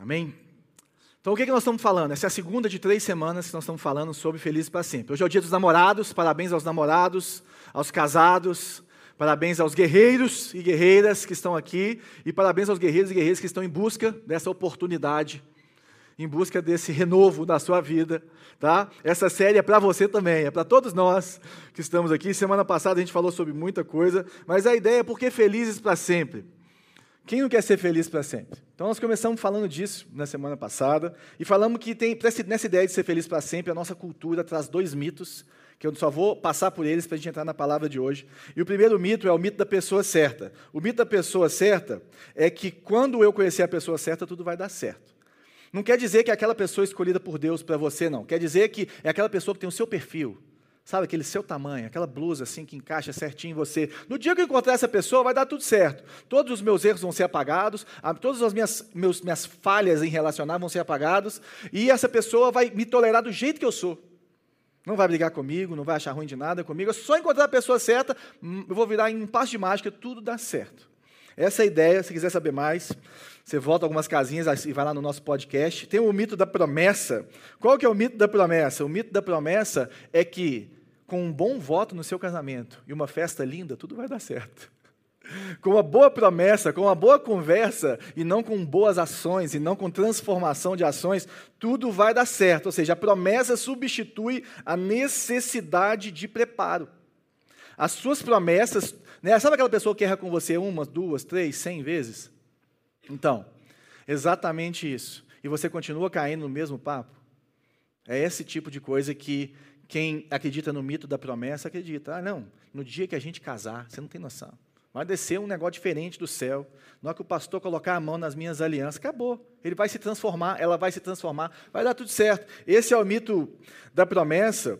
Amém? Então, o que, que nós estamos falando? Essa é a segunda de três semanas que nós estamos falando sobre Felizes para Sempre. Hoje é o dia dos namorados, parabéns aos namorados, aos casados, parabéns aos guerreiros e guerreiras que estão aqui, e parabéns aos guerreiros e guerreiras que estão em busca dessa oportunidade, em busca desse renovo na sua vida. Tá? Essa série é para você também, é para todos nós que estamos aqui. Semana passada a gente falou sobre muita coisa, mas a ideia é porque felizes para sempre. Quem não quer ser feliz para sempre? Então, nós começamos falando disso na semana passada e falamos que tem, nessa ideia de ser feliz para sempre, a nossa cultura traz dois mitos, que eu só vou passar por eles para a gente entrar na palavra de hoje. E o primeiro mito é o mito da pessoa certa. O mito da pessoa certa é que quando eu conhecer a pessoa certa, tudo vai dar certo. Não quer dizer que é aquela pessoa escolhida por Deus para você, não. Quer dizer que é aquela pessoa que tem o seu perfil, Sabe, aquele seu tamanho, aquela blusa assim que encaixa certinho em você. No dia que eu encontrar essa pessoa, vai dar tudo certo. Todos os meus erros vão ser apagados, todas as minhas, meus, minhas falhas em relacionar vão ser apagadas, e essa pessoa vai me tolerar do jeito que eu sou. Não vai brigar comigo, não vai achar ruim de nada comigo. Eu só encontrar a pessoa certa, hum, eu vou virar em um passo de mágica, tudo dá certo. Essa é a ideia, se quiser saber mais, você volta algumas casinhas e vai lá no nosso podcast. Tem o mito da promessa. Qual que é o mito da promessa? O mito da promessa é que com um bom voto no seu casamento e uma festa linda, tudo vai dar certo. Com uma boa promessa, com uma boa conversa, e não com boas ações, e não com transformação de ações, tudo vai dar certo. Ou seja, a promessa substitui a necessidade de preparo. As suas promessas, né, sabe aquela pessoa que erra com você uma, duas, três, cem vezes? Então, exatamente isso. E você continua caindo no mesmo papo? É esse tipo de coisa que quem acredita no mito da promessa acredita. Ah, não, no dia que a gente casar, você não tem noção. Vai descer um negócio diferente do céu. Na hora que o pastor colocar a mão nas minhas alianças, acabou. Ele vai se transformar, ela vai se transformar, vai dar tudo certo. Esse é o mito da promessa.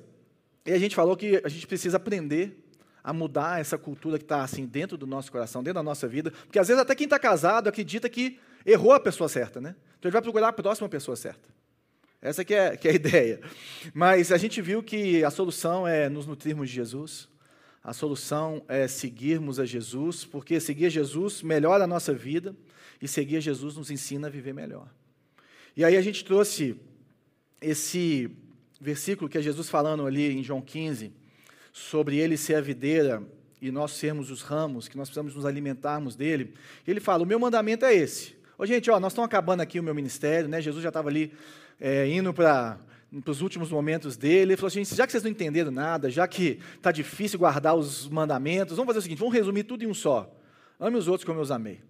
E a gente falou que a gente precisa aprender a mudar essa cultura que está assim dentro do nosso coração, dentro da nossa vida. Porque às vezes até quem está casado acredita que errou a pessoa certa, né? Então ele vai procurar a próxima pessoa certa. Essa que é, que é a ideia. Mas a gente viu que a solução é nos nutrirmos de Jesus. A solução é seguirmos a Jesus, porque seguir Jesus melhora a nossa vida e seguir Jesus nos ensina a viver melhor. E aí a gente trouxe esse versículo que é Jesus falando ali em João 15, sobre ele ser a videira e nós sermos os ramos, que nós precisamos nos alimentarmos dele. Ele fala: O meu mandamento é esse. Ô, gente, ó, nós estamos acabando aqui o meu ministério, né? Jesus já estava ali é, indo para os últimos momentos dele, ele falou assim: já que vocês não entenderam nada, já que está difícil guardar os mandamentos, vamos fazer o seguinte: vamos resumir tudo em um só. Ame os outros como eu os amei.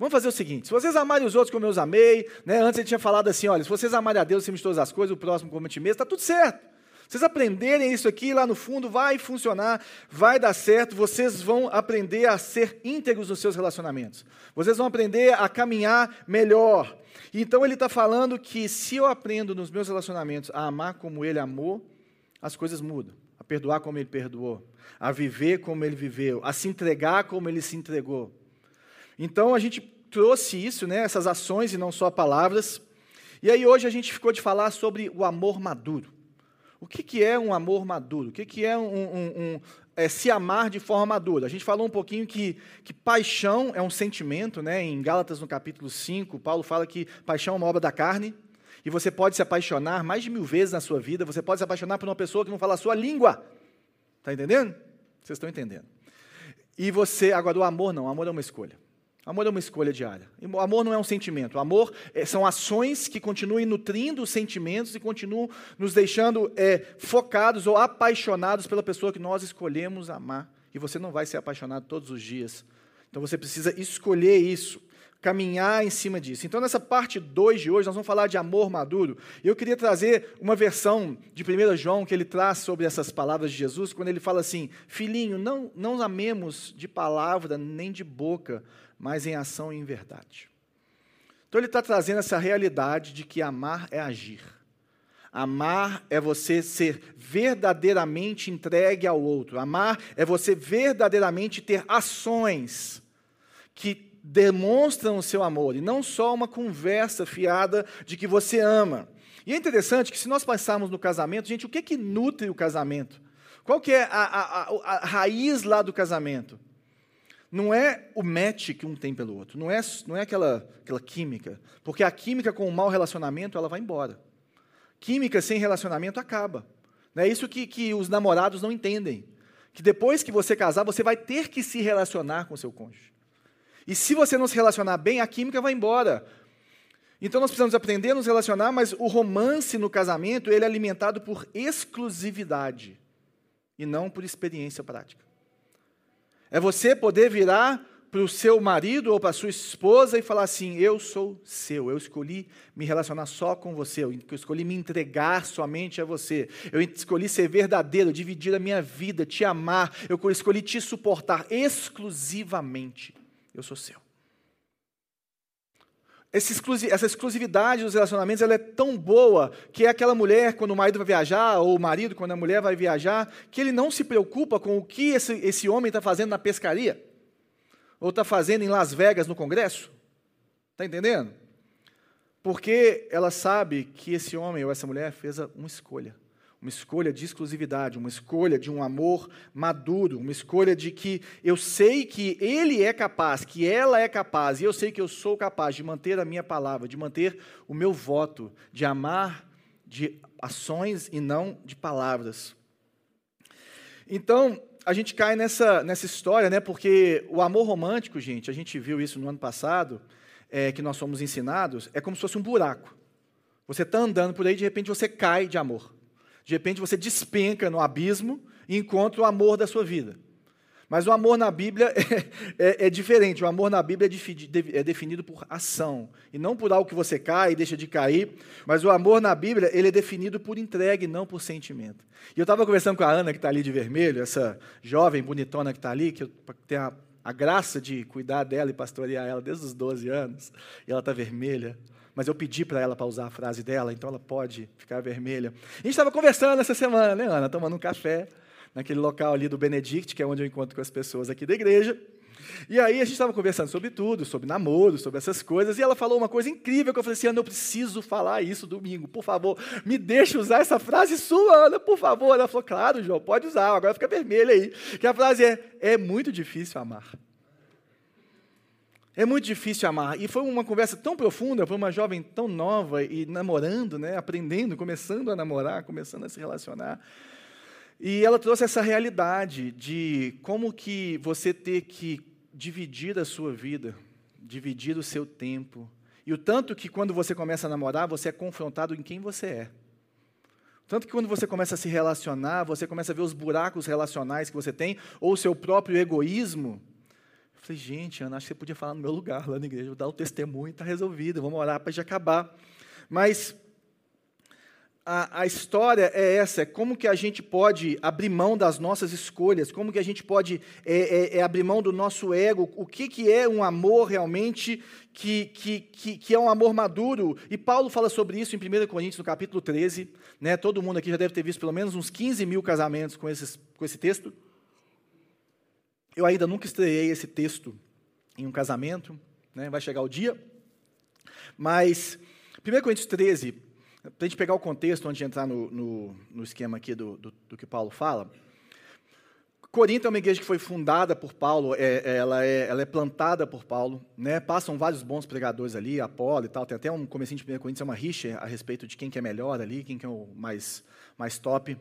Vamos fazer o seguinte: se vocês amarem os outros como eu os amei, né, antes ele tinha falado assim: olha, se vocês amarem a Deus acima de todas as coisas, o próximo como a ti mesmo, está tudo certo. Vocês aprenderem isso aqui, lá no fundo, vai funcionar, vai dar certo, vocês vão aprender a ser íntegros nos seus relacionamentos. Vocês vão aprender a caminhar melhor. Então ele está falando que se eu aprendo nos meus relacionamentos a amar como ele amou, as coisas mudam. A perdoar como ele perdoou, a viver como ele viveu, a se entregar como ele se entregou. Então a gente trouxe isso, né, essas ações e não só palavras. E aí hoje a gente ficou de falar sobre o amor maduro. O que, que é um amor maduro? O que, que é um, um, um é, se amar de forma madura? A gente falou um pouquinho que, que paixão é um sentimento, né? em Gálatas, no capítulo 5, Paulo fala que paixão é uma obra da carne, e você pode se apaixonar mais de mil vezes na sua vida, você pode se apaixonar por uma pessoa que não fala a sua língua. Está entendendo? Vocês estão entendendo. E você, agora o amor não, o amor é uma escolha. Amor é uma escolha diária. Amor não é um sentimento. Amor é, são ações que continuem nutrindo os sentimentos e continuam nos deixando é, focados ou apaixonados pela pessoa que nós escolhemos amar. E você não vai ser apaixonado todos os dias. Então você precisa escolher isso, caminhar em cima disso. Então, nessa parte 2 de hoje, nós vamos falar de amor maduro. Eu queria trazer uma versão de 1 João que ele traz sobre essas palavras de Jesus, quando ele fala assim: Filhinho, não, não amemos de palavra nem de boca mas em ação e em verdade. Então ele está trazendo essa realidade de que amar é agir. Amar é você ser verdadeiramente entregue ao outro. Amar é você verdadeiramente ter ações que demonstram o seu amor e não só uma conversa fiada de que você ama. E é interessante que se nós pensarmos no casamento, gente, o que que nutre o casamento? Qual que é a, a, a, a raiz lá do casamento? Não é o match que um tem pelo outro, não é, não é aquela, aquela química, porque a química com o mau relacionamento ela vai embora. Química sem relacionamento acaba. É isso que, que os namorados não entendem. Que depois que você casar, você vai ter que se relacionar com seu cônjuge. E se você não se relacionar bem, a química vai embora. Então nós precisamos aprender a nos relacionar, mas o romance no casamento ele é alimentado por exclusividade e não por experiência prática. É você poder virar para o seu marido ou para sua esposa e falar assim: Eu sou seu, eu escolhi me relacionar só com você, eu escolhi me entregar somente a você, eu escolhi ser verdadeiro, dividir a minha vida, te amar, eu escolhi te suportar exclusivamente. Eu sou seu. Essa exclusividade dos relacionamentos ela é tão boa que é aquela mulher, quando o marido vai viajar, ou o marido, quando a mulher vai viajar, que ele não se preocupa com o que esse, esse homem está fazendo na pescaria, ou está fazendo em Las Vegas no Congresso. Está entendendo? Porque ela sabe que esse homem ou essa mulher fez uma escolha uma escolha de exclusividade, uma escolha de um amor maduro, uma escolha de que eu sei que ele é capaz, que ela é capaz, e eu sei que eu sou capaz de manter a minha palavra, de manter o meu voto, de amar de ações e não de palavras. Então, a gente cai nessa, nessa história, né? Porque o amor romântico, gente, a gente viu isso no ano passado, é, que nós somos ensinados, é como se fosse um buraco. Você está andando por aí, de repente você cai de amor. De repente você despenca no abismo e encontra o amor da sua vida. Mas o amor na Bíblia é, é, é diferente. O amor na Bíblia é, é, definido por ação. E não por algo que você cai e deixa de cair. Mas o amor na Bíblia ele é definido por entrega e não por sentimento. E eu estava conversando com a Ana, que está ali de vermelho, essa jovem bonitona que está ali, que eu tenho a, a graça de cuidar dela e pastorear ela desde os 12 anos. E ela está vermelha mas eu pedi para ela para usar a frase dela, então ela pode ficar vermelha. A gente estava conversando essa semana, né, Ana? Tomando um café naquele local ali do Benedict, que é onde eu encontro com as pessoas aqui da igreja. E aí a gente estava conversando sobre tudo, sobre namoro, sobre essas coisas, e ela falou uma coisa incrível que eu falei assim, Ana, eu preciso falar isso domingo, por favor, me deixe usar essa frase sua, Ana, por favor. Ela falou, claro, João, pode usar, agora fica vermelha aí. Que a frase é, é muito difícil amar. É muito difícil amar. E foi uma conversa tão profunda para uma jovem tão nova e namorando, né, aprendendo, começando a namorar, começando a se relacionar. E ela trouxe essa realidade de como que você ter que dividir a sua vida, dividir o seu tempo. E o tanto que quando você começa a namorar, você é confrontado em quem você é. Tanto que quando você começa a se relacionar, você começa a ver os buracos relacionais que você tem, ou o seu próprio egoísmo, Falei, gente, Ana, acho que você podia falar no meu lugar lá na igreja, dar o testemunho, está resolvido, vamos orar para já acabar. Mas a, a, história é essa, é como que a gente pode abrir mão das nossas escolhas, como que a gente pode é, é, é abrir mão do nosso ego, o que, que é um amor realmente que, que, que, que, é um amor maduro. E Paulo fala sobre isso em 1 Coríntios, no capítulo 13. Né? Todo mundo aqui já deve ter visto pelo menos uns 15 mil casamentos com, esses, com esse texto. Eu ainda nunca estreiei esse texto em um casamento, né? vai chegar o dia. Mas, 1 Coríntios 13, para a gente pegar o contexto antes de entrar no, no, no esquema aqui do, do, do, que Paulo fala. Corinto é uma igreja que foi fundada por Paulo, é, é, ela, é, ela é plantada por Paulo, né? passam vários bons pregadores ali, Apolo e tal, tem até um comecinho de 1 Coríntios, é uma rixa a respeito de quem que é melhor ali, quem que é o mais, mais top.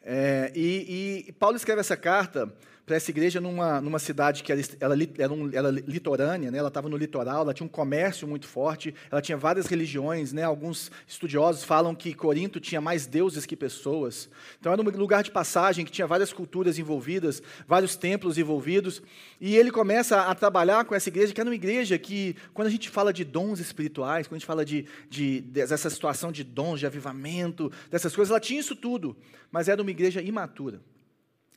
É, e, e Paulo escreve essa carta para essa igreja numa, numa cidade que ela, ela, era, um, era litorânea, né? ela estava no litoral, ela tinha um comércio muito forte, ela tinha várias religiões, né? alguns estudiosos falam que Corinto tinha mais deuses que pessoas. Então era um lugar de passagem que tinha várias culturas envolvidas, vários templos envolvidos, e ele começa a trabalhar com essa igreja, que era uma igreja que, quando a gente fala de dons espirituais, quando a gente fala de, de, dessa situação de dons, de avivamento, dessas coisas, ela tinha isso tudo, mas era uma igreja imatura.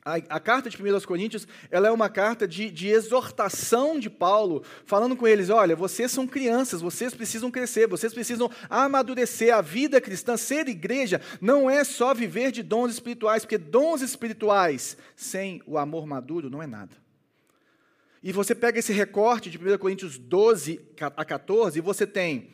A, a, carta de 1 Coríntios ela é uma carta de, de, exortação de Paulo, falando com eles: olha, vocês são crianças, vocês precisam crescer, vocês precisam amadurecer. A vida cristã, ser igreja, não é só viver de dons espirituais, porque dons espirituais sem o amor maduro não é nada. E você pega esse recorte de 1 Coríntios 12 a 14, e você tem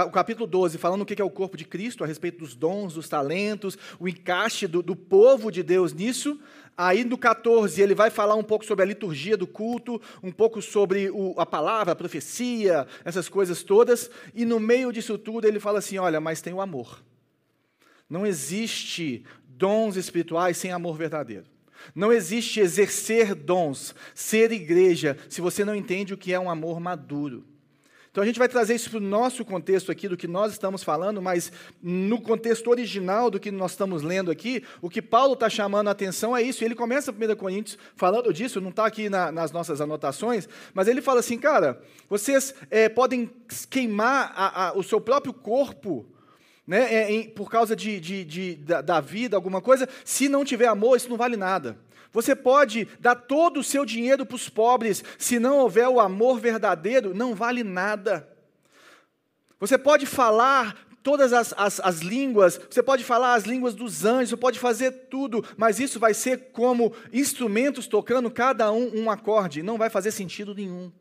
o capítulo 12, falando o que é o corpo de Cristo, a respeito dos dons, dos talentos, o encaixe do, do, povo de Deus nisso. Aí no 14, ele vai falar um pouco sobre a liturgia do culto, um pouco sobre o, a palavra, a profecia, essas coisas todas. E no meio disso tudo, ele fala assim: olha, mas tem o amor. Não existe dons espirituais sem amor verdadeiro. Não existe exercer dons, ser igreja, se você não entende o que é um amor maduro. Então a gente vai trazer isso para o nosso contexto aqui do que nós estamos falando, mas no contexto original do que nós estamos lendo aqui, o que Paulo está chamando a atenção é isso. Ele começa a 1 Coríntios falando disso, não está aqui na, nas nossas anotações, mas ele fala assim, cara, vocês é, podem queimar a, a, o seu próprio corpo. Né, em, por causa de, de, de da, da vida, alguma coisa, se não tiver amor, isso não vale nada. Você pode dar todo o seu dinheiro para os pobres, se não houver o amor verdadeiro, não vale nada. Você pode falar todas as, as, as, línguas, você pode falar as línguas dos anjos, você pode fazer tudo, mas isso vai ser como instrumentos tocando cada um um acorde, não vai fazer sentido nenhum.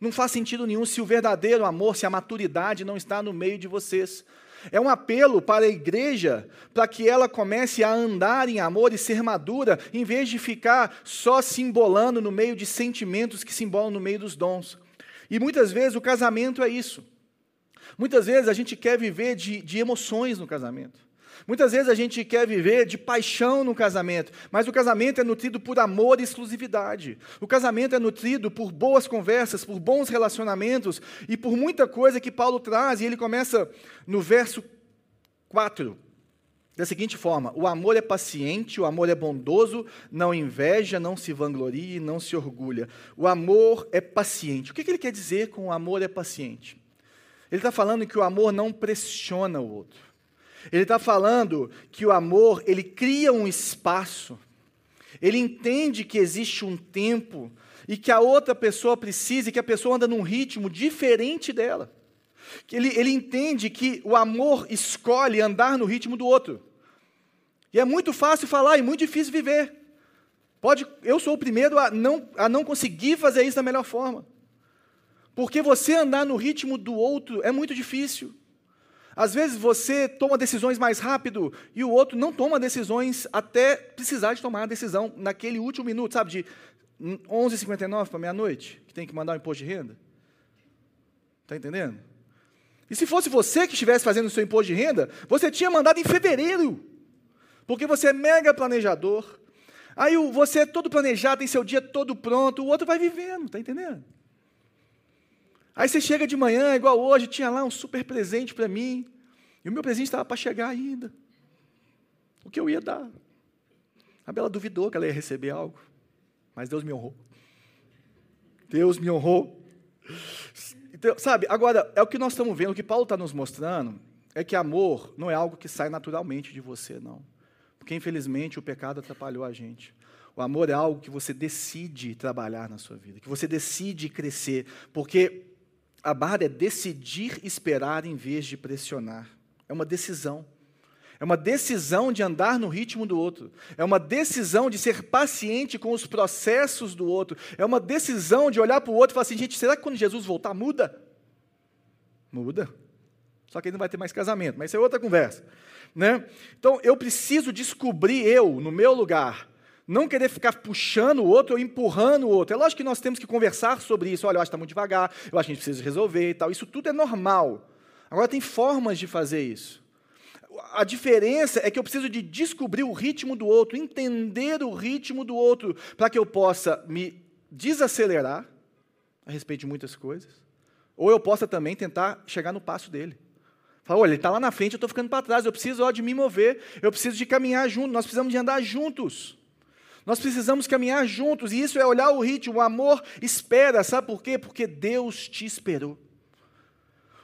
Não faz sentido nenhum se o verdadeiro amor, se a maturidade não está no meio de vocês. É um apelo para a igreja, para que ela comece a andar em amor e ser madura, em vez de ficar só simbolando no meio de sentimentos que simbolam no meio dos dons. E muitas vezes o casamento é isso. Muitas vezes a gente quer viver de, de emoções no casamento. Muitas vezes a gente quer viver de paixão no casamento, mas o casamento é nutrido por amor e exclusividade. O casamento é nutrido por boas conversas, por bons relacionamentos e por muita coisa que Paulo traz. E ele começa no verso 4, da seguinte forma: O amor é paciente, o amor é bondoso, não inveja, não se vangloria e não se orgulha. O amor é paciente. O que ele quer dizer com o amor é paciente? Ele está falando que o amor não pressiona o outro. Ele está falando que o amor, ele cria um espaço, ele entende que existe um tempo e que a outra pessoa precisa, e que a pessoa anda num ritmo diferente dela. Ele, ele entende que o amor escolhe andar no ritmo do outro. E é muito fácil falar e muito difícil viver. Pode, eu sou o primeiro a não, a não conseguir fazer isso da melhor forma. Porque você andar no ritmo do outro é muito difícil. Às vezes você toma decisões mais rápido e o outro não toma decisões até precisar de tomar a decisão naquele último minuto, sabe, de 11h59 para meia-noite, que tem que mandar o imposto de renda. Está entendendo? E se fosse você que estivesse fazendo o seu imposto de renda, você tinha mandado em fevereiro, porque você é mega planejador. Aí você é todo planejado, tem seu dia todo pronto, o outro vai vivendo, está entendendo? Aí você chega de manhã, igual hoje, tinha lá um super presente para mim. E o meu presente estava para chegar ainda. O que eu ia dar? A Bela duvidou que ela ia receber algo. Mas Deus me honrou. Deus me honrou. Então, sabe, agora, é o que nós estamos vendo, o que Paulo está nos mostrando, é que amor não é algo que sai naturalmente de você, não. Porque, infelizmente, o pecado atrapalhou a gente. O amor é algo que você decide trabalhar na sua vida, que você decide crescer, porque a barra é decidir esperar em vez de pressionar. É uma decisão. É uma decisão de andar no ritmo do outro. É uma decisão de ser paciente com os processos do outro. É uma decisão de olhar para o outro e falar assim: gente, será que quando Jesus voltar muda? Muda. Só que ele não vai ter mais casamento, mas isso é outra conversa. Né? Então, eu preciso descobrir eu, no meu lugar, não querer ficar puxando o outro ou empurrando o outro. É lógico que nós temos que conversar sobre isso. Olha, eu acho que está muito devagar, eu acho que a gente precisa resolver e tal. Isso tudo é normal. Agora, tem formas de fazer isso. A diferença é que eu preciso de descobrir o ritmo do outro, entender o ritmo do outro, para que eu possa me desacelerar a respeito de muitas coisas, ou eu possa também tentar chegar no passo dele. Fala, olha, ele está lá na frente, eu estou ficando para trás, eu preciso ó, de me mover, eu preciso de caminhar junto, nós precisamos de andar juntos. Nós precisamos caminhar juntos, e isso é olhar o ritmo. O amor espera, sabe por quê? Porque Deus te esperou.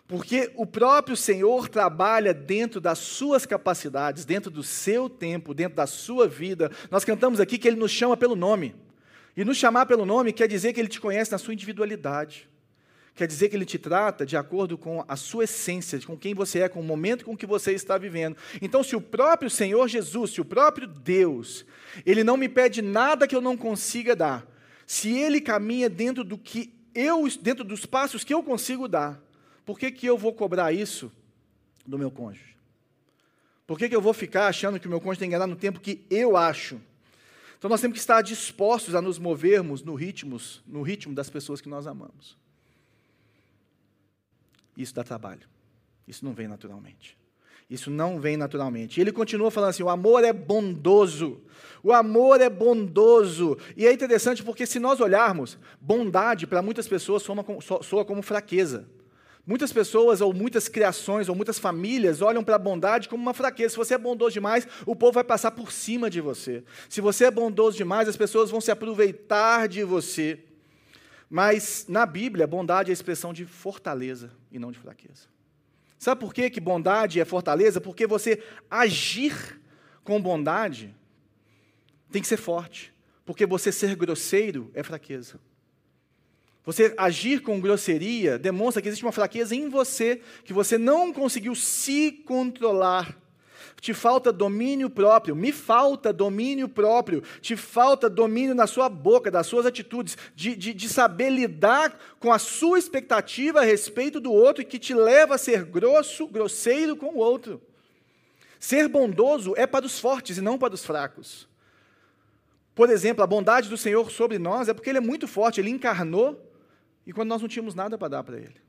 Porque o próprio Senhor trabalha dentro das suas capacidades, dentro do seu tempo, dentro da sua vida. Nós cantamos aqui que Ele nos chama pelo nome. E nos chamar pelo nome quer dizer que Ele te conhece na sua individualidade. Quer dizer que ele te trata de acordo com a sua essência, com quem você é, com o momento com que você está vivendo. Então, se o próprio Senhor Jesus, se o próprio Deus, ele não me pede nada que eu não consiga dar, se ele caminha dentro do que eu, dentro dos passos que eu consigo dar, por que, que eu vou cobrar isso do meu cônjuge? Por que, que eu vou ficar achando que o meu cônjuge tem que enganar no tempo que eu acho? Então nós temos que estar dispostos a nos movermos no ritmo, no ritmo das pessoas que nós amamos. Isso dá trabalho. Isso não vem naturalmente. Isso não vem naturalmente. E ele continua falando assim: o amor é bondoso. O amor é bondoso. E é interessante porque, se nós olharmos, bondade para muitas pessoas soa como, fraqueza. Muitas pessoas, ou muitas criações, ou muitas famílias olham para a bondade como uma fraqueza. Se você é bondoso demais, o povo vai passar por cima de você. Se você é bondoso demais, as pessoas vão se aproveitar de você. Mas na Bíblia, bondade é a expressão de fortaleza e não de fraqueza. Sabe por que, que bondade é fortaleza? Porque você agir com bondade tem que ser forte. Porque você ser grosseiro é fraqueza. Você agir com grosseria demonstra que existe uma fraqueza em você, que você não conseguiu se controlar. Te falta domínio próprio, me falta domínio próprio, te falta domínio na sua boca, das suas atitudes, de, de, de saber lidar com a sua expectativa a respeito do outro, que te leva a ser grosso, grosseiro com o outro. Ser bondoso é para os fortes e não para os fracos. Por exemplo, a bondade do Senhor sobre nós é porque Ele é muito forte, Ele encarnou e quando nós não tínhamos nada para dar para ele.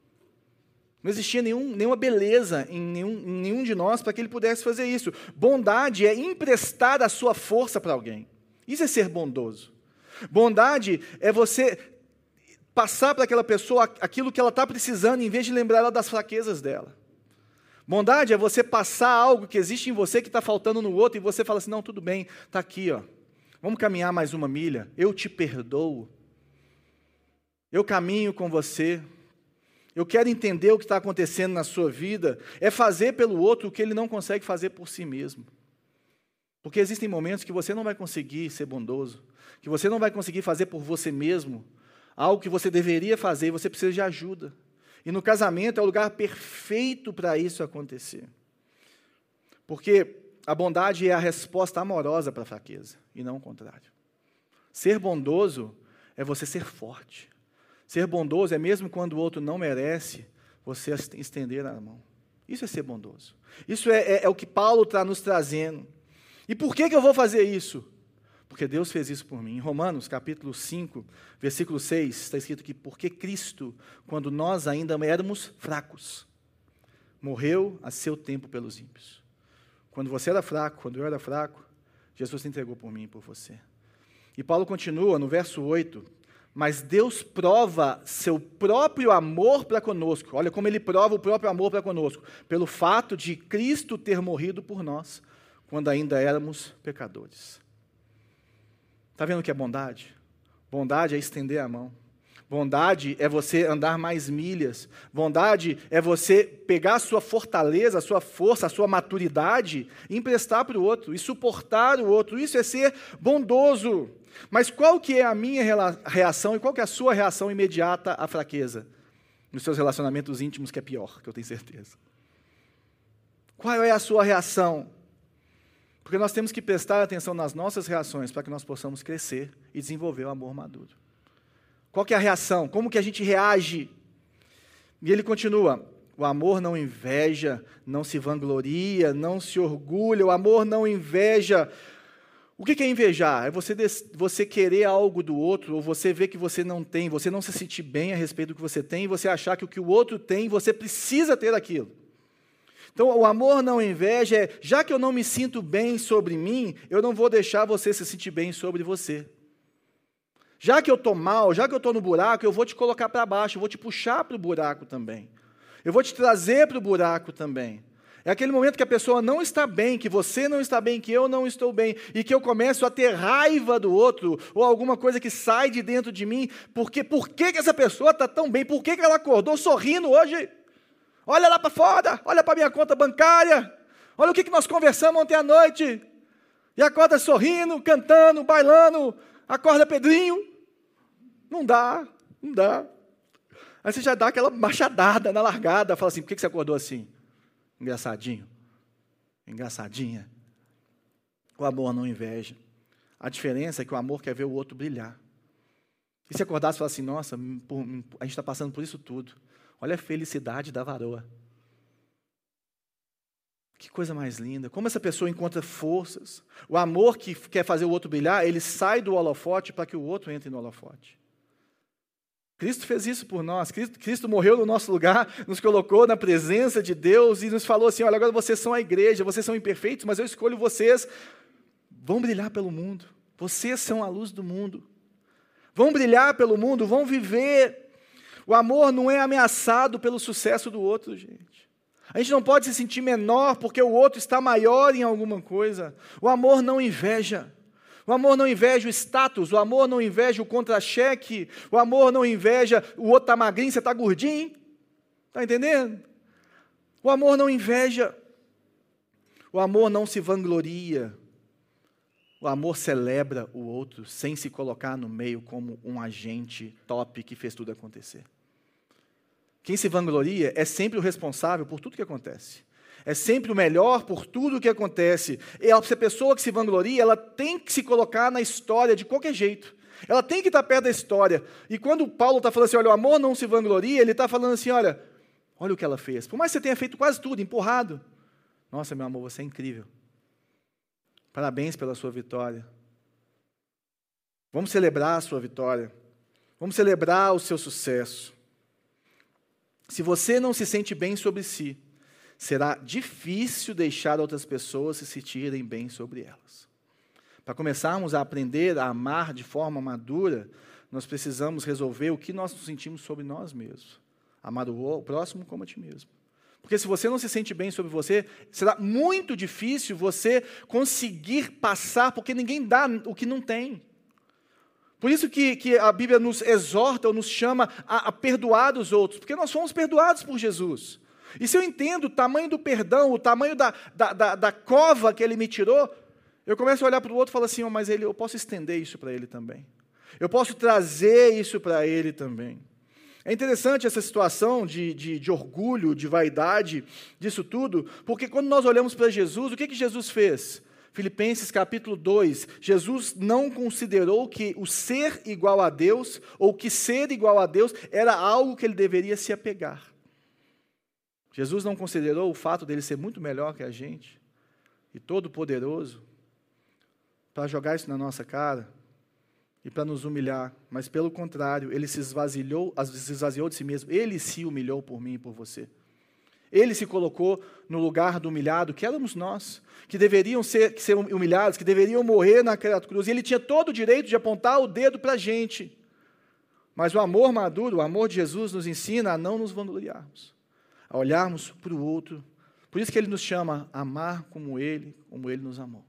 Não existia nenhum, nenhuma beleza em nenhum, em nenhum de nós para que ele pudesse fazer isso. Bondade é emprestar a sua força para alguém. Isso é ser bondoso. Bondade é você passar para aquela pessoa aquilo que ela está precisando, em vez de lembrar ela das fraquezas dela. Bondade é você passar algo que existe em você que está faltando no outro e você fala assim: não, tudo bem, está aqui, ó. Vamos caminhar mais uma milha. Eu te perdoo. Eu caminho com você. Eu quero entender o que está acontecendo na sua vida. É fazer pelo outro o que ele não consegue fazer por si mesmo. Porque existem momentos que você não vai conseguir ser bondoso, que você não vai conseguir fazer por você mesmo algo que você deveria fazer e você precisa de ajuda. E no casamento é o lugar perfeito para isso acontecer. Porque a bondade é a resposta amorosa para a fraqueza e não o contrário. Ser bondoso é você ser forte. Ser bondoso é mesmo quando o outro não merece, você estender a mão. Isso é ser bondoso. Isso é, é, é o que Paulo está nos trazendo. E por que, que eu vou fazer isso? Porque Deus fez isso por mim. Em Romanos, capítulo 5, versículo 6, está escrito que porque Cristo, quando nós ainda éramos fracos, morreu a seu tempo pelos ímpios. Quando você era fraco, quando eu era fraco, Jesus se entregou por mim e por você. E Paulo continua no verso 8, mas Deus prova seu próprio amor para conosco. Olha como ele prova o próprio amor para conosco, pelo fato de Cristo ter morrido por nós quando ainda éramos pecadores. Está vendo o que é bondade? Bondade é estender a mão. Bondade é você andar mais milhas. Bondade é você pegar a sua fortaleza, a sua força, a sua maturidade e emprestar para o outro e suportar o outro. Isso é ser bondoso. Mas qual que é a minha reação e qual que é a sua reação imediata à fraqueza? Nos seus relacionamentos íntimos, que é pior, que eu tenho certeza. Qual é a sua reação? Porque nós temos que prestar atenção nas nossas reações para que nós possamos crescer e desenvolver o amor maduro. Qual que é a reação? Como que a gente reage? E ele continua: o amor não inveja, não se vangloria, não se orgulha, o amor não inveja, o que é invejar? É você, você querer algo do outro, ou você ver que você não tem, você não se sentir bem a respeito do que você tem, e você achar que o que o outro tem, você precisa ter aquilo. Então, o amor não inveja é, já que eu não me sinto bem sobre mim, eu não vou deixar você se sentir bem sobre você. Já que eu estou mal, já que eu estou no buraco, eu vou te colocar para baixo, eu vou te puxar para o buraco também. Eu vou te trazer para o buraco também. É aquele momento que a pessoa não está bem, que você não está bem, que eu não estou bem, e que eu começo a ter raiva do outro, ou alguma coisa que sai de dentro de mim, porque por que, que essa pessoa está tão bem? Por que, que ela acordou sorrindo hoje? Olha lá para fora, olha para minha conta bancária, olha o que, que nós conversamos ontem à noite, e acorda sorrindo, cantando, bailando, acorda Pedrinho. Não dá, não dá. Aí você já dá aquela machadada na largada, fala assim: por que, que você acordou assim? Engraçadinho. Engraçadinha. O amor não inveja. A diferença é que o amor quer ver o outro brilhar. E se acordasse e falasse assim, nossa, a gente está passando por isso tudo. Olha a felicidade da varoa. Que coisa mais linda. Como essa pessoa encontra forças. O amor que quer fazer o outro brilhar, ele sai do holofote para que o outro entre no holofote. Cristo fez isso por nós. Cristo, Cristo, morreu no nosso lugar, nos colocou na presença de Deus e nos falou assim: olha, agora vocês são a igreja, vocês são imperfeitos, mas eu escolho vocês. Vão brilhar pelo mundo. Vocês são a luz do mundo. Vão brilhar pelo mundo, vão viver. O amor não é ameaçado pelo sucesso do outro, gente. A gente não pode se sentir menor porque o outro está maior em alguma coisa. O amor não inveja. O amor não inveja o status, o amor não inveja o contra-cheque, o amor não inveja o outro está magrinho, você está gordinho. Está entendendo? O amor não inveja. O amor não se vangloria. O amor celebra o outro sem se colocar no meio como um agente top que fez tudo acontecer. Quem se vangloria é sempre o responsável por tudo que acontece. É sempre o melhor por tudo que acontece. E a pessoa que se vangloria, ela tem que se colocar na história de qualquer jeito. Ela tem que estar perto da história. E quando Paulo está falando assim, olha, o amor não se vangloria, ele está falando assim, olha, olha o que ela fez. Por mais que você tenha feito quase tudo, empurrado. Nossa, meu amor, você é incrível. Parabéns pela sua vitória. Vamos celebrar a sua vitória. Vamos celebrar o seu sucesso. Se você não se sente bem sobre si, será difícil deixar outras pessoas se sentirem bem sobre elas. Para começarmos a aprender a amar de forma madura, nós precisamos resolver o que nós nos sentimos sobre nós mesmos. Amar o próximo como a ti mesmo. Porque se você não se sente bem sobre você, será muito difícil você conseguir passar, porque ninguém dá o que não tem. Por isso que, que a Bíblia nos exorta ou nos chama a, a perdoar os outros, porque nós fomos perdoados por Jesus. E se eu entendo o tamanho do perdão, o tamanho da, da, da, da cova que ele me tirou, eu começo a olhar para o outro e falo assim: oh, mas ele, eu posso estender isso para ele também. Eu posso trazer isso para ele também. É interessante essa situação de, de, de, orgulho, de vaidade, disso tudo, porque quando nós olhamos para Jesus, o que, que Jesus fez? Filipenses capítulo 2, Jesus não considerou que o ser igual a Deus, ou que ser igual a Deus, era algo que ele deveria se apegar. Jesus não considerou o fato dele ser muito melhor que a gente, e todo-poderoso, para jogar isso na nossa cara e para nos humilhar, mas pelo contrário, ele se esvaziou, se esvaziou de si mesmo, ele se humilhou por mim e por você. Ele se colocou no lugar do humilhado, que éramos nós, que deveriam ser, que ser humilhados, que deveriam morrer naquela cruz. E ele tinha todo o direito de apontar o dedo para a gente. Mas o amor maduro, o amor de Jesus, nos ensina a não nos vangloriarmos, a olharmos para o outro. Por isso que ele nos chama a amar como ele, como ele nos amou.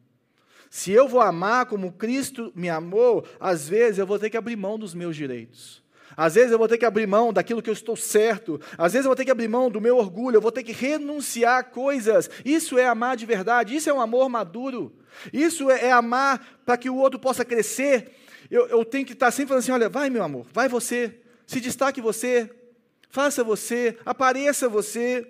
Se eu vou amar como Cristo me amou, às vezes eu vou ter que abrir mão dos meus direitos. Às vezes eu vou ter que abrir mão daquilo que eu estou certo. Às vezes eu vou ter que abrir mão do meu orgulho. Eu vou ter que renunciar a coisas. Isso é amar de verdade. Isso é um amor maduro. Isso é, é amar para que o outro possa crescer. Eu, eu tenho que estar sempre falando assim: olha, vai meu amor, vai você. Se destaque você. Faça você. Apareça você.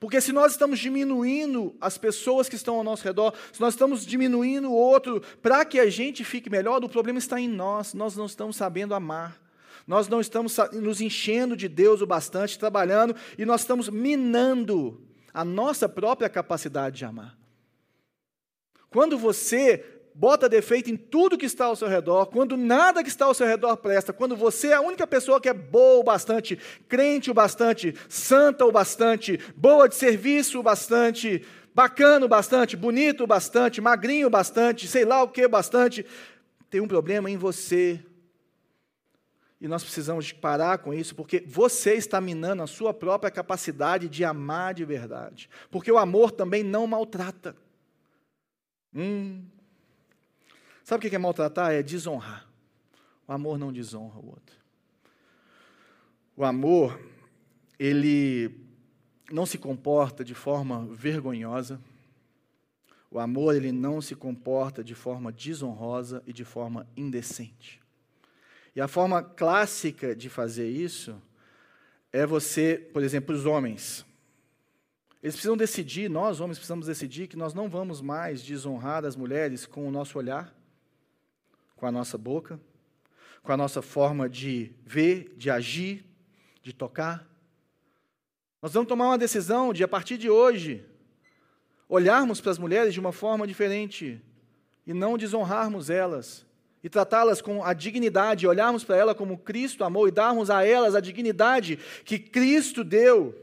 Porque se nós estamos diminuindo as pessoas que estão ao nosso redor, se nós estamos diminuindo o outro para que a gente fique melhor, o problema está em nós. Nós não estamos sabendo amar. Nós não estamos nos enchendo de Deus o bastante, trabalhando, e nós estamos minando a nossa própria capacidade de amar. Quando você bota defeito em tudo que está ao seu redor, quando nada que está ao seu redor presta, quando você é a única pessoa que é boa o bastante, crente o bastante, santa o bastante, boa de serviço o bastante, bacana o bastante, bonito o bastante, magrinho o bastante, sei lá o que bastante, tem um problema em você e nós precisamos parar com isso, porque você está minando a sua própria capacidade de amar de verdade. Porque o amor também não maltrata. Hum. Sabe o que é maltratar? É desonrar. O amor não desonra o outro. O amor, ele não se comporta de forma vergonhosa. O amor, ele não se comporta de forma desonrosa e de forma indecente. E a forma clássica de fazer isso é você, por exemplo, os homens. Eles precisam decidir, nós homens precisamos decidir que nós não vamos mais desonrar as mulheres com o nosso olhar, com a nossa boca, com a nossa forma de ver, de agir, de tocar. Nós vamos tomar uma decisão de, a partir de hoje, olharmos para as mulheres de uma forma diferente e não desonrarmos elas e tratá-las com a dignidade, olharmos para ela como Cristo amou e darmos a elas a dignidade que Cristo deu.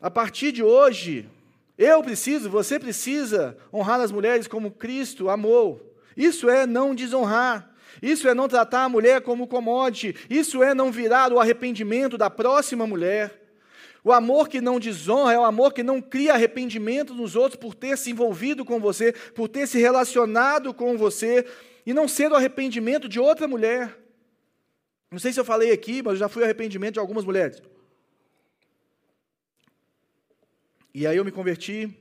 A partir de hoje, eu preciso, você precisa honrar as mulheres como Cristo amou. Isso é não desonrar. Isso é não tratar a mulher como commodity. Isso é não virar o arrependimento da próxima mulher. O amor que não desonra é o amor que não cria arrependimento nos outros por ter se envolvido com você, por ter se relacionado com você, e não ser o arrependimento de outra mulher. Não sei se eu falei aqui, mas eu já fui arrependimento de algumas mulheres. E aí eu me converti,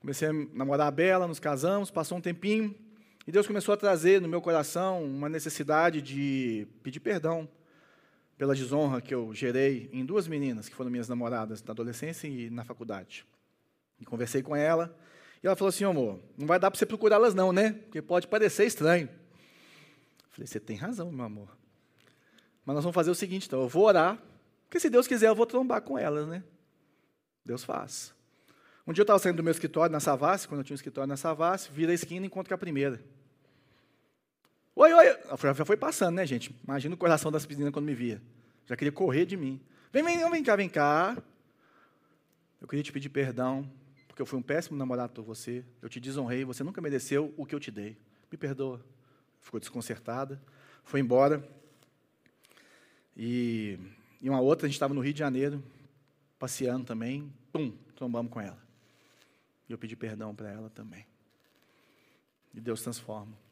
comecei a namorar a Bela, nos casamos, passou um tempinho, e Deus começou a trazer no meu coração uma necessidade de pedir perdão pela desonra que eu gerei em duas meninas que foram minhas namoradas na adolescência e na faculdade. E conversei com ela, e ela falou assim, amor, não vai dar para você procurá-las não, né? Porque pode parecer estranho. Eu falei, você tem razão, meu amor. Mas nós vamos fazer o seguinte, então, eu vou orar, porque se Deus quiser eu vou trombar com elas, né? Deus faz. Um dia eu estava saindo do meu escritório na Savassi, quando eu tinha um escritório na Savassi, vira a esquina e encontro com a primeira. Oi, oi. Já foi passando, né, gente? Imagina o coração das meninas quando me via. Já queria correr de mim. Vem, vem, vem cá, vem cá. Eu queria te pedir perdão porque eu fui um péssimo namorado por você, eu te desonrei, você nunca mereceu o que eu te dei. Me perdoa. Ficou desconcertada, foi embora. E, e uma outra, a gente estava no Rio de Janeiro, passeando também, pum, trombamos com ela. E eu pedi perdão para ela também. E Deus transforma.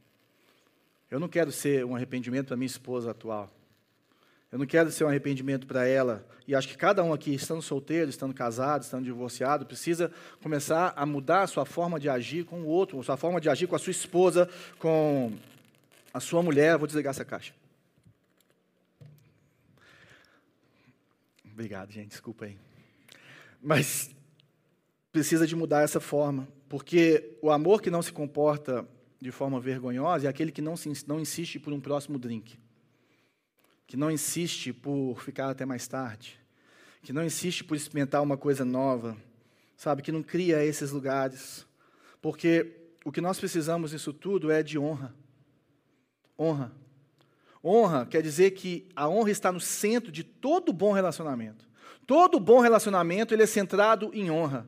Eu não quero ser um arrependimento para minha esposa atual. Eu não quero ser um arrependimento para ela. E acho que cada um aqui, estando solteiro, estando casado, estando divorciado, precisa começar a mudar a sua forma de agir com o outro, a sua forma de agir com a sua esposa, com a sua mulher. Vou desligar essa caixa. Obrigado, gente. Desculpa aí. Mas precisa de mudar essa forma, porque o amor que não se comporta de forma vergonhosa é aquele que não, se, não insiste por um próximo drink que não insiste por ficar até mais tarde, que não insiste por experimentar uma coisa nova, sabe, que não cria esses lugares, porque o que nós precisamos nisso tudo é de honra. Honra. Honra quer dizer que a honra está no centro de todo bom relacionamento. Todo bom relacionamento ele é centrado em honra.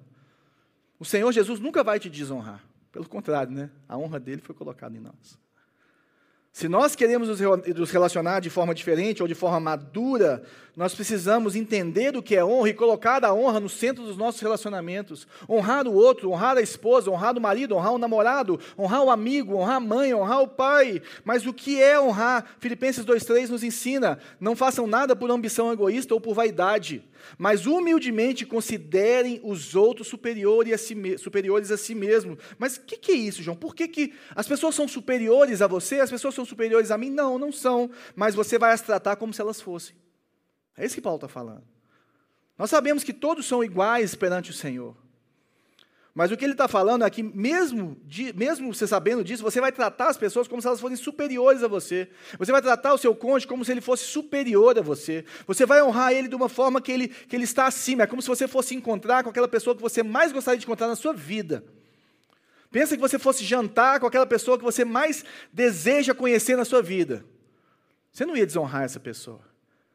O Senhor Jesus nunca vai te desonrar. Pelo contrário, né? A honra dele foi colocada em nós. Se nós queremos nos relacionar de forma diferente ou de forma madura, nós precisamos entender o que é honra e colocar a honra no centro dos nossos relacionamentos. Honrar o outro, honrar a esposa, honrar o marido, honrar o namorado, honrar o amigo, honrar a mãe, honrar o pai. Mas o que é honrar? Filipenses 2,3 nos ensina: não façam nada por ambição egoísta ou por vaidade mas humildemente considerem os outros superiores a si, si mesmo. Mas o que, que, é isso, João? Por que, que as pessoas são superiores a você, as pessoas são superiores a mim? Não, não são, mas você vai as tratar como se elas fossem. É isso que Paulo está falando. Nós sabemos que todos são iguais perante o Senhor. Mas o que ele está falando é que, mesmo, mesmo você sabendo disso, você vai tratar as pessoas como se elas fossem superiores a você. Você vai tratar o seu cônjuge como se ele fosse superior a você. Você vai honrar ele de uma forma que ele, que ele está acima. É como se você fosse encontrar com aquela pessoa que você mais gostaria de encontrar na sua vida. Pensa que você fosse jantar com aquela pessoa que você mais deseja conhecer na sua vida. Você não ia desonrar essa pessoa.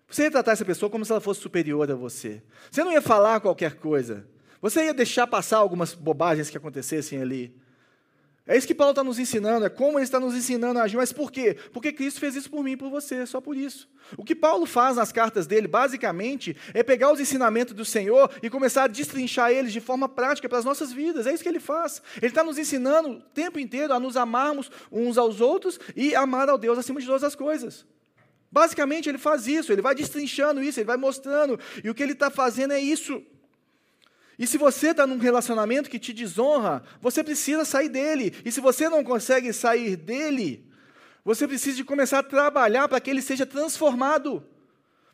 Você ia tratar essa pessoa como se ela fosse superior a você. Você não ia falar qualquer coisa. Você ia deixar passar algumas bobagens que acontecessem ali. É isso que Paulo está nos ensinando, é como ele está nos ensinando a agir. Mas por quê? Porque Cristo fez isso por mim e por você, só por isso. O que Paulo faz nas cartas dele, basicamente, é pegar os ensinamentos do Senhor e começar a destrinchar eles de forma prática para as nossas vidas. É isso que ele faz. Ele está nos ensinando o tempo inteiro a nos amarmos uns aos outros e amar ao Deus acima de todas as coisas. Basicamente, ele faz isso, ele vai destrinchando isso, ele vai mostrando. E o que ele está fazendo é isso. E se você está num relacionamento que te desonra, você precisa sair dele. E se você não consegue sair dele, você precisa de começar a trabalhar para que ele seja transformado.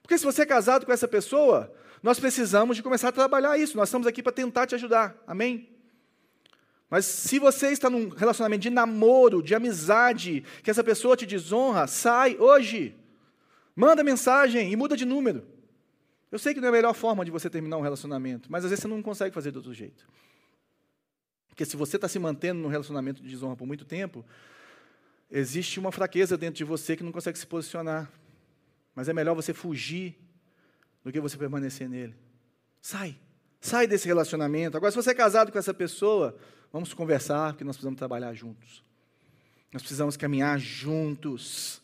Porque se você é casado com essa pessoa, nós precisamos de começar a trabalhar isso. Nós estamos aqui para tentar te ajudar. Amém? Mas se você está num relacionamento de namoro, de amizade, que essa pessoa te desonra, sai hoje. Manda mensagem e muda de número. Eu sei que não é a melhor forma de você terminar um relacionamento, mas às vezes você não consegue fazer de outro jeito. Porque se você está se mantendo num relacionamento de desonra por muito tempo, existe uma fraqueza dentro de você que não consegue se posicionar. Mas é melhor você fugir do que você permanecer nele. Sai. Sai desse relacionamento. Agora, se você é casado com essa pessoa, vamos conversar, porque nós precisamos trabalhar juntos. Nós precisamos caminhar juntos.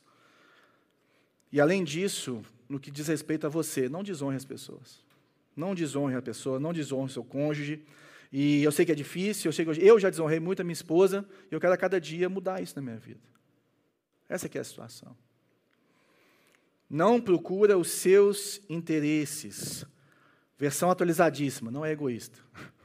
E além disso, no que diz respeito a você, não desonre as pessoas. Não desonre a pessoa, não desonre o seu cônjuge. E eu sei que é difícil, eu, sei que eu já desonrei muito a minha esposa, e eu quero a cada dia mudar isso na minha vida. Essa é a situação. Não procura os seus interesses. Versão atualizadíssima, não é egoísta.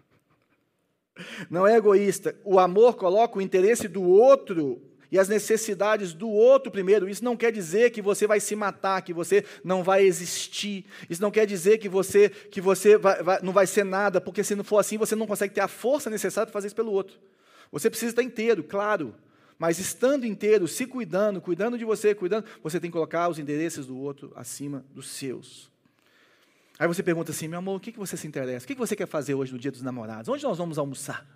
Não é egoísta. O amor coloca o interesse do outro e as necessidades do outro primeiro. Isso não quer dizer que você vai se matar, que você não vai existir. Isso não quer dizer que você, que você vai, vai, não vai ser nada, porque se não for assim, você não consegue ter a força necessária para fazer isso pelo outro. Você precisa estar inteiro, claro. Mas estando inteiro, se cuidando, cuidando de você, cuidando, você tem que colocar os interesses do outro acima dos seus. Aí você pergunta assim, meu amor, o que você se interessa? O que você quer fazer hoje no dia dos namorados? Onde nós vamos almoçar?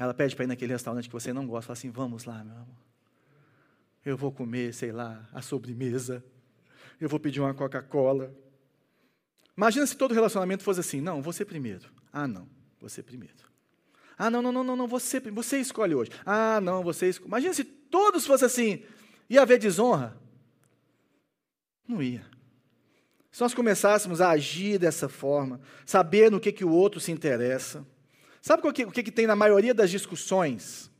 Ela pede para ir naquele restaurante que você não gosta, fala assim: vamos lá, meu amor. Eu vou comer, sei lá, a sobremesa. Eu vou pedir uma Coca-Cola. Imagina se todo relacionamento fosse assim: não, você primeiro. Ah, não, você primeiro. Ah, não, não, não, não, não você, você escolhe hoje. Ah, não, você escolhe. Imagina se todos fossem assim: ia haver desonra? Não ia. Se nós começássemos a agir dessa forma, saber no que, que o outro se interessa, Sabe o que, o que tem na maioria das discussões?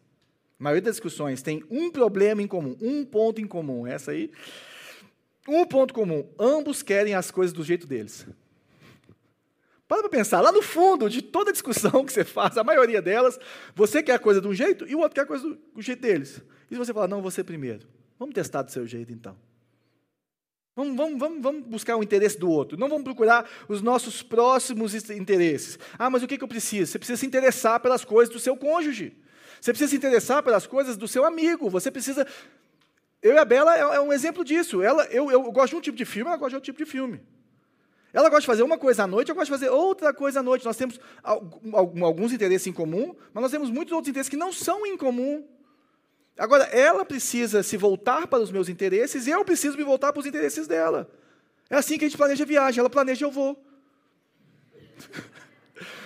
A maioria das discussões tem um problema em comum, um ponto em comum. Essa aí. Um ponto comum. Ambos querem as coisas do jeito deles. Para para pensar, lá no fundo de toda discussão que você faz, a maioria delas, você quer a coisa de um jeito e o outro quer a coisa do, do jeito deles. E você fala, não, você primeiro. Vamos testar do seu jeito então. Vamos, vamos, vamos, vamos buscar o interesse do outro. Não vamos procurar os nossos próximos interesses. Ah, mas o que, que eu preciso? Você precisa se interessar pelas coisas do seu cônjuge. Você precisa se interessar pelas coisas do seu amigo. Você precisa. Eu e a Bela é, é um exemplo disso. Ela, eu, eu gosto de um tipo de filme, ela gosta de outro tipo de filme. Ela gosta de fazer uma coisa à noite, eu gosto de fazer outra coisa à noite. Nós temos alguns interesses em comum, mas nós temos muitos outros interesses que não são em comum. Agora, ela precisa se voltar para os meus interesses e eu preciso me voltar para os interesses dela. É assim que a gente planeja a viagem. Ela planeja, eu vou.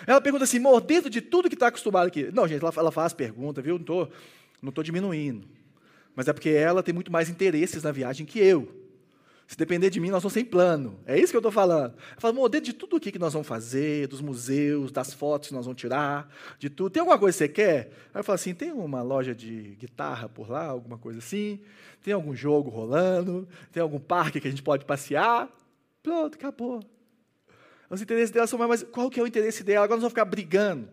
Ela pergunta assim, amor, dentro de tudo que está acostumado aqui. Não, gente, ela, faz pergunta, viu? Não estou não tô diminuindo. Mas é porque ela tem muito mais interesses na viagem que eu. Se depender de mim, nós vamos sem plano. É isso que eu estou falando. Eu falo, amor, de tudo o que nós vamos fazer, dos museus, das fotos que nós vamos tirar, de tudo, tem alguma coisa que você quer? Aí eu falo assim, tem uma loja de guitarra por lá, alguma coisa assim? Tem algum jogo rolando? Tem algum parque que a gente pode passear? Pronto, acabou. Os interesses dela são mais, mas qual que é o interesse dela? Agora nós vamos ficar brigando.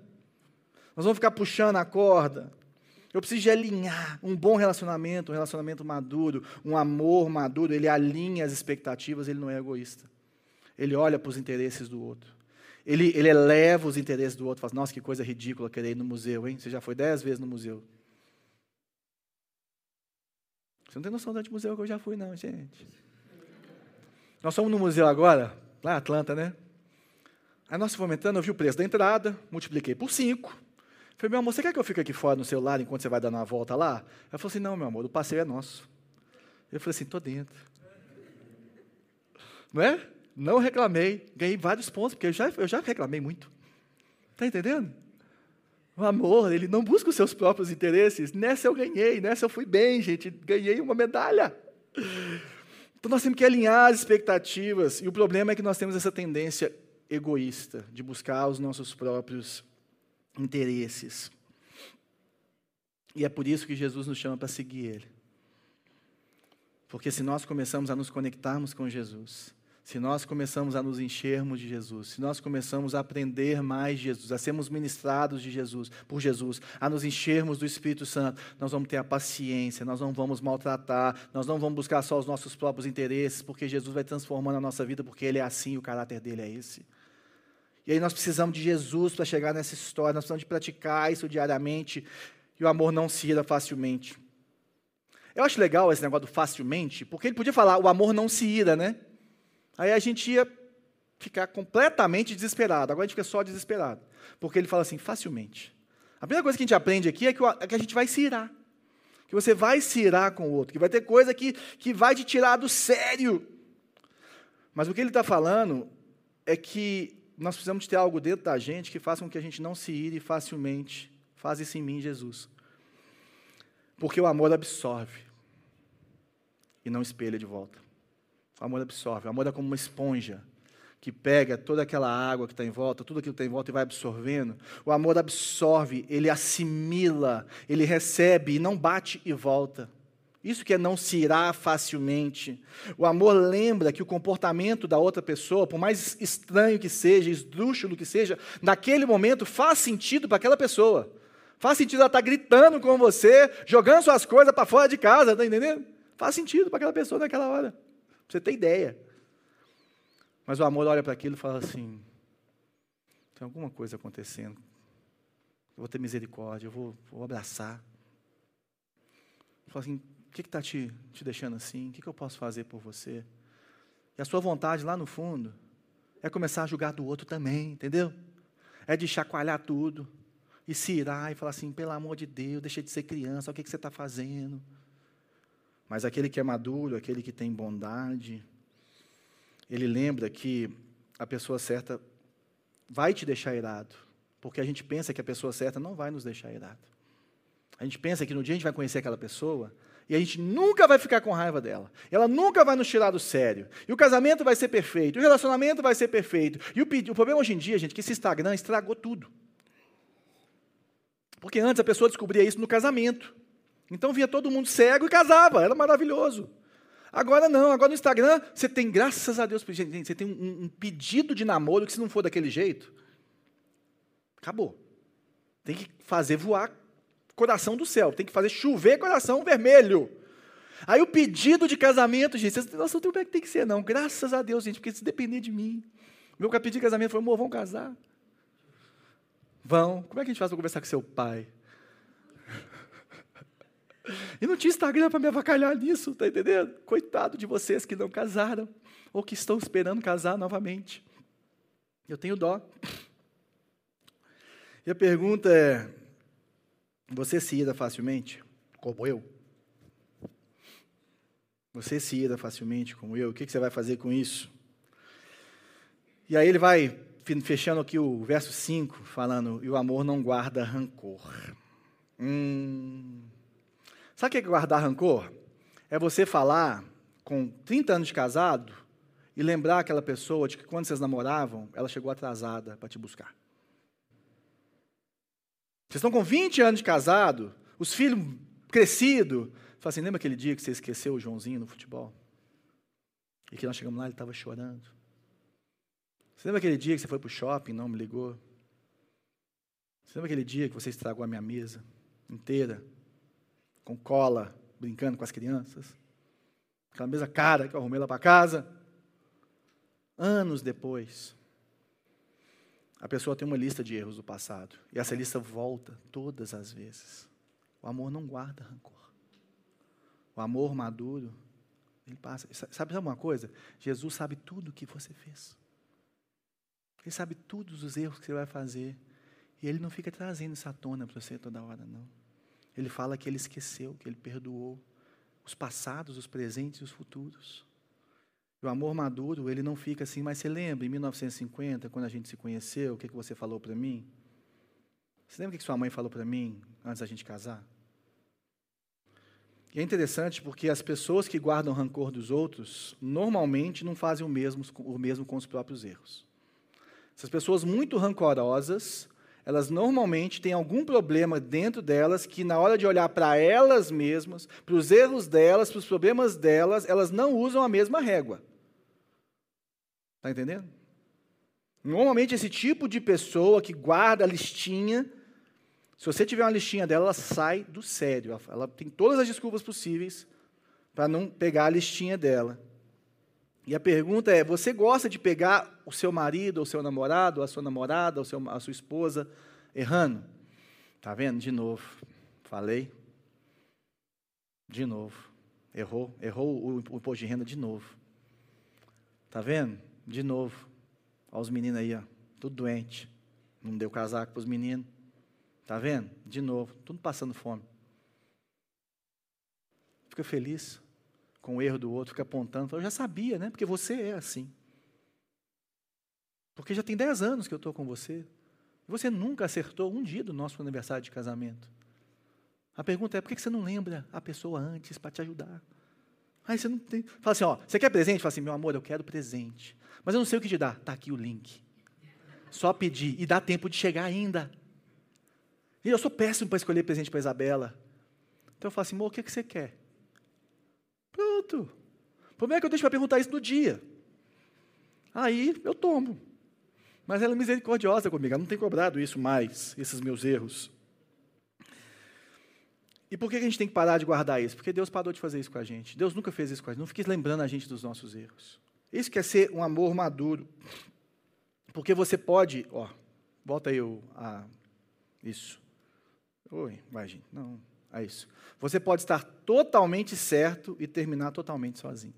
Nós vamos ficar puxando a corda. Eu preciso de alinhar um bom relacionamento, um relacionamento maduro, um amor maduro. Ele alinha as expectativas, ele não é egoísta. Ele olha para os interesses do outro. Ele, ele eleva os interesses do outro. Fala, nossa, que coisa ridícula querer ir no museu, hein? Você já foi dez vezes no museu. Você não tem noção do museu que eu já fui, não, gente. Nós fomos no museu agora, lá em Atlanta, né? Aí nós fomos entrando, eu vi o preço da entrada, multipliquei por cinco. Falei, meu amor, você quer que eu fique aqui fora no celular enquanto você vai dar uma volta lá? Ela falou assim, não, meu amor, o passeio é nosso. Eu falei assim, tô dentro. Não é? Não reclamei, ganhei vários pontos, porque eu já, eu já reclamei muito. Está entendendo? O amor, ele não busca os seus próprios interesses. Nessa eu ganhei, nessa eu fui bem, gente. Ganhei uma medalha. Então nós temos que alinhar as expectativas. E o problema é que nós temos essa tendência egoísta de buscar os nossos próprios interesses. E é por isso que Jesus nos chama para seguir Ele. Porque se nós começamos a nos conectarmos com Jesus, se nós começamos a nos enchermos de Jesus, se nós começamos a aprender mais de Jesus, a sermos ministrados de Jesus, por Jesus, a nos enchermos do Espírito Santo, nós vamos ter a paciência, nós não vamos maltratar, nós não vamos buscar só os nossos próprios interesses, porque Jesus vai transformando a nossa vida, porque Ele é assim, o caráter dele é esse. E aí nós precisamos de Jesus para chegar nessa história, nós precisamos de praticar isso diariamente, e o amor não se ira facilmente. Eu acho legal esse negócio do facilmente, porque ele podia falar, o amor não se ira, né? Aí a gente ia ficar completamente desesperado. Agora a gente fica só desesperado. Porque ele fala assim, facilmente. A primeira coisa que a gente aprende aqui é que, é que a gente vai se irar. Que você vai se irar com o outro. Que vai ter coisa que, que vai te tirar do sério. Mas o que ele está falando é que nós precisamos ter algo dentro da gente que faça com que a gente não se ire facilmente. Faz isso em mim, Jesus. Porque o amor absorve e não espelha de volta. O amor absorve. O amor é como uma esponja que pega toda aquela água que está em volta, tudo aquilo que está em volta e vai absorvendo. O amor absorve, ele assimila, ele recebe e não bate e volta. Isso que é não se irá facilmente. O amor lembra que o comportamento da outra pessoa, por mais estranho que seja, esdrúxulo que seja, naquele momento faz sentido para aquela pessoa. Faz sentido ela estar tá gritando com você, jogando suas coisas para fora de casa, está entendendo? Faz sentido para aquela pessoa naquela hora. Você ter ideia. Mas o amor olha para aquilo e fala assim: tem alguma coisa acontecendo. Eu vou ter misericórdia, eu vou, vou abraçar. Fala assim: o que está te, te deixando assim? O que, que eu posso fazer por você? E a sua vontade lá no fundo é começar a julgar do outro também, entendeu? É de chacoalhar tudo e se irar e falar assim: pelo amor de Deus, deixa de ser criança, o que, que você está fazendo? Mas aquele que é maduro, aquele que tem bondade, ele lembra que a pessoa certa vai te deixar irado, porque a gente pensa que a pessoa certa não vai nos deixar irado. A gente pensa que no dia a gente vai conhecer aquela pessoa e a gente nunca vai ficar com raiva dela. Ela nunca vai nos tirar do sério. E o casamento vai ser perfeito, o relacionamento vai ser perfeito. E o, o problema hoje em dia, gente, é que esse Instagram estragou tudo. Porque antes a pessoa descobria isso no casamento. Então via todo mundo cego e casava, era maravilhoso. Agora não, agora no Instagram você tem, graças a Deus, você tem um, um pedido de namoro que se não for daquele jeito, acabou. Tem que fazer voar coração do céu, tem que fazer chover coração vermelho. Aí o pedido de casamento, gente, nossa, não tem como é que tem que ser, não. Graças a Deus, gente, porque se depender de mim. Meu pedido de casamento foi, amor, vamos casar. Vão. Como é que a gente faz para conversar com seu pai? E não tinha Instagram para me avacalhar nisso, tá entendendo? Coitado de vocês que não casaram ou que estão esperando casar novamente. Eu tenho dó. E a pergunta é: você se ira facilmente, como eu? Você se ira facilmente, como eu? O que você vai fazer com isso? E aí ele vai fechando aqui o verso 5, falando: e o amor não guarda rancor. Hum. Sabe o que é guardar rancor? É você falar com 30 anos de casado e lembrar aquela pessoa de que quando vocês namoravam, ela chegou atrasada para te buscar. Vocês estão com 20 anos de casado, os filhos crescidos. Fala assim, lembra aquele dia que você esqueceu o Joãozinho no futebol? E que nós chegamos lá, ele estava chorando. Você lembra aquele dia que você foi para o shopping e não me ligou? Você lembra aquele dia que você estragou a minha mesa inteira? com cola, brincando com as crianças. Aquela mesma cara que eu arrumei lá para casa. Anos depois, a pessoa tem uma lista de erros do passado. E essa lista volta todas as vezes. O amor não guarda rancor. O amor maduro, ele passa. Sabe uma coisa? Jesus sabe tudo o que você fez. Ele sabe todos os erros que você vai fazer. E ele não fica trazendo essa tona para você toda hora, não. Ele fala que ele esqueceu, que ele perdoou os passados, os presentes e os futuros. O amor maduro, ele não fica assim, mas você lembra, em 1950, quando a gente se conheceu, o que, que você falou para mim? Você lembra o que sua mãe falou para mim antes da gente casar? E é interessante porque as pessoas que guardam rancor dos outros, normalmente não fazem o mesmo, o mesmo com os próprios erros. Essas pessoas muito rancorosas, elas normalmente têm algum problema dentro delas que, na hora de olhar para elas mesmas, para os erros delas, para os problemas delas, elas não usam a mesma régua. Está entendendo? Normalmente, esse tipo de pessoa que guarda a listinha, se você tiver uma listinha dela, ela sai do sério. Ela tem todas as desculpas possíveis para não pegar a listinha dela. E a pergunta é: você gosta de pegar o seu marido, ou seu namorado, a sua namorada, ou a sua esposa errando? Tá vendo? De novo. Falei. De novo. Errou. Errou o imposto de renda de novo. Tá vendo? De novo. Olha os meninos aí, ó, tudo doente. Não deu casaco para os meninos. Tá vendo? De novo, tudo passando fome. Fica feliz com o erro do outro, fica apontando. Eu já sabia, né? Porque você é assim. Porque já tem 10 anos que eu estou com você. Você nunca acertou um dia do nosso aniversário de casamento. A pergunta é: por que você não lembra a pessoa antes para te ajudar? Aí você não tem. Fala assim: ó, você quer presente? Fala assim: meu amor, eu quero presente. Mas eu não sei o que te dar. Está aqui o link. Só pedir. E dá tempo de chegar ainda. E eu sou péssimo para escolher presente para Isabela. Então eu falo assim: amor, o que, que você quer? Pronto. O problema é que eu deixo para perguntar isso no dia. Aí eu tomo. Mas ela é misericordiosa comigo, ela não tem cobrado isso mais, esses meus erros. E por que a gente tem que parar de guardar isso? Porque Deus parou de fazer isso com a gente. Deus nunca fez isso com a gente, não fique lembrando a gente dos nossos erros. Isso quer ser um amor maduro. Porque você pode, ó, volta aí o, a, isso. Oi, vai gente, não, é isso. Você pode estar totalmente certo e terminar totalmente sozinho.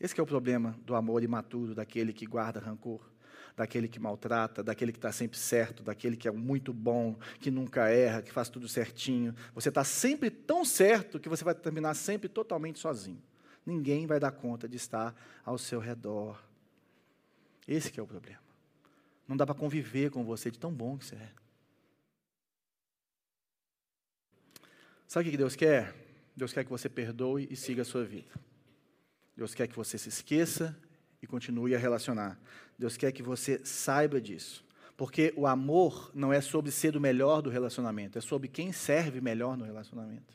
Esse é o problema do amor imaturo, daquele que guarda rancor daquele que maltrata, daquele que está sempre certo, daquele que é muito bom, que nunca erra, que faz tudo certinho. Você está sempre tão certo que você vai terminar sempre totalmente sozinho. Ninguém vai dar conta de estar ao seu redor. Esse é o problema. Não dá para conviver com você de tão bom que você é. Sabe o que Deus quer? Deus quer que você perdoe e siga a sua vida. Deus quer que você se esqueça e continue a relacionar. Deus quer que você saiba disso. Porque o amor não é sobre ser o melhor do relacionamento, é sobre quem serve melhor no relacionamento.